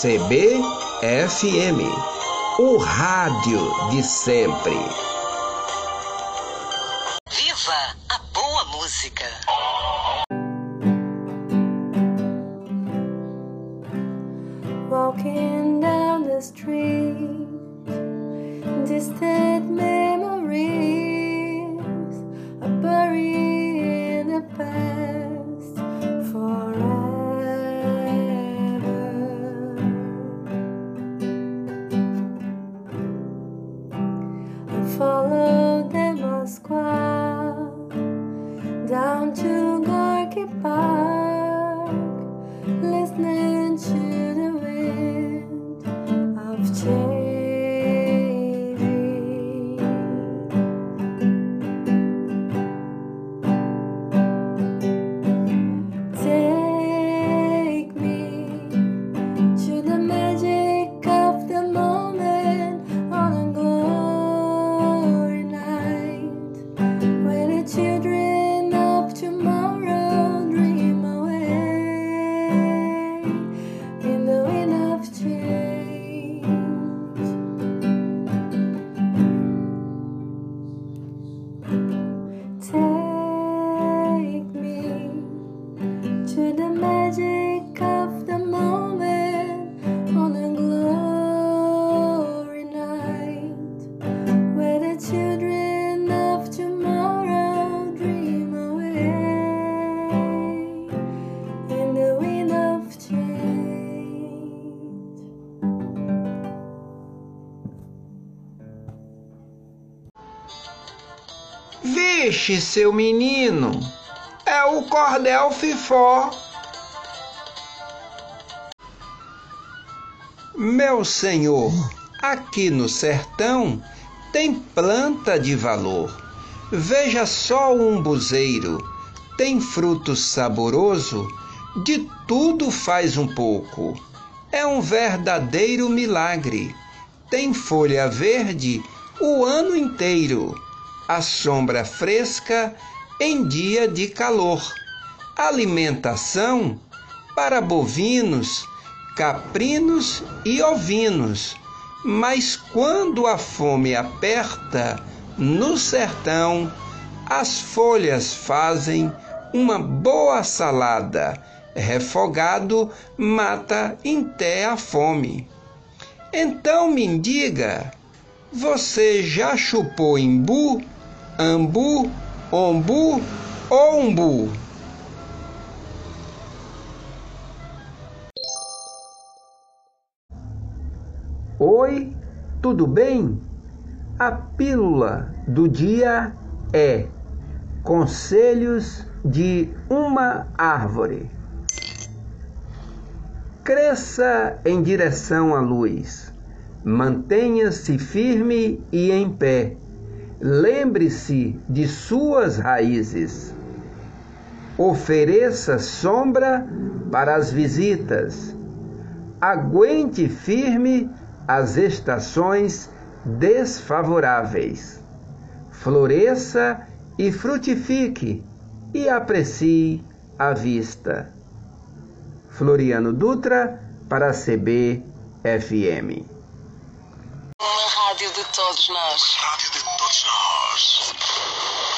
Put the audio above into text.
CBFM, o rádio de sempre. Viva a boa música! Walking down the street, distant Vixe, seu menino, é o cordel fifó. Meu senhor, aqui no sertão tem planta de valor. Veja só o umbuzeiro, tem fruto saboroso, de tudo faz um pouco. É um verdadeiro milagre. Tem folha verde o ano inteiro a sombra fresca em dia de calor, alimentação para bovinos, caprinos e ovinos. Mas quando a fome aperta no sertão, as folhas fazem uma boa salada. Refogado mata até a fome. Então me diga, você já chupou imbu? Ambu, ombu ou umbu? Oi, tudo bem? A pílula do dia é Conselhos de uma árvore. Cresça em direção à luz. Mantenha-se firme e em pé. Lembre-se de suas raízes. Ofereça sombra para as visitas. Aguente firme as estações desfavoráveis. Floresça e frutifique e aprecie a vista. Floriano Dutra para a rádio de todos nós. Rádio de todos nós.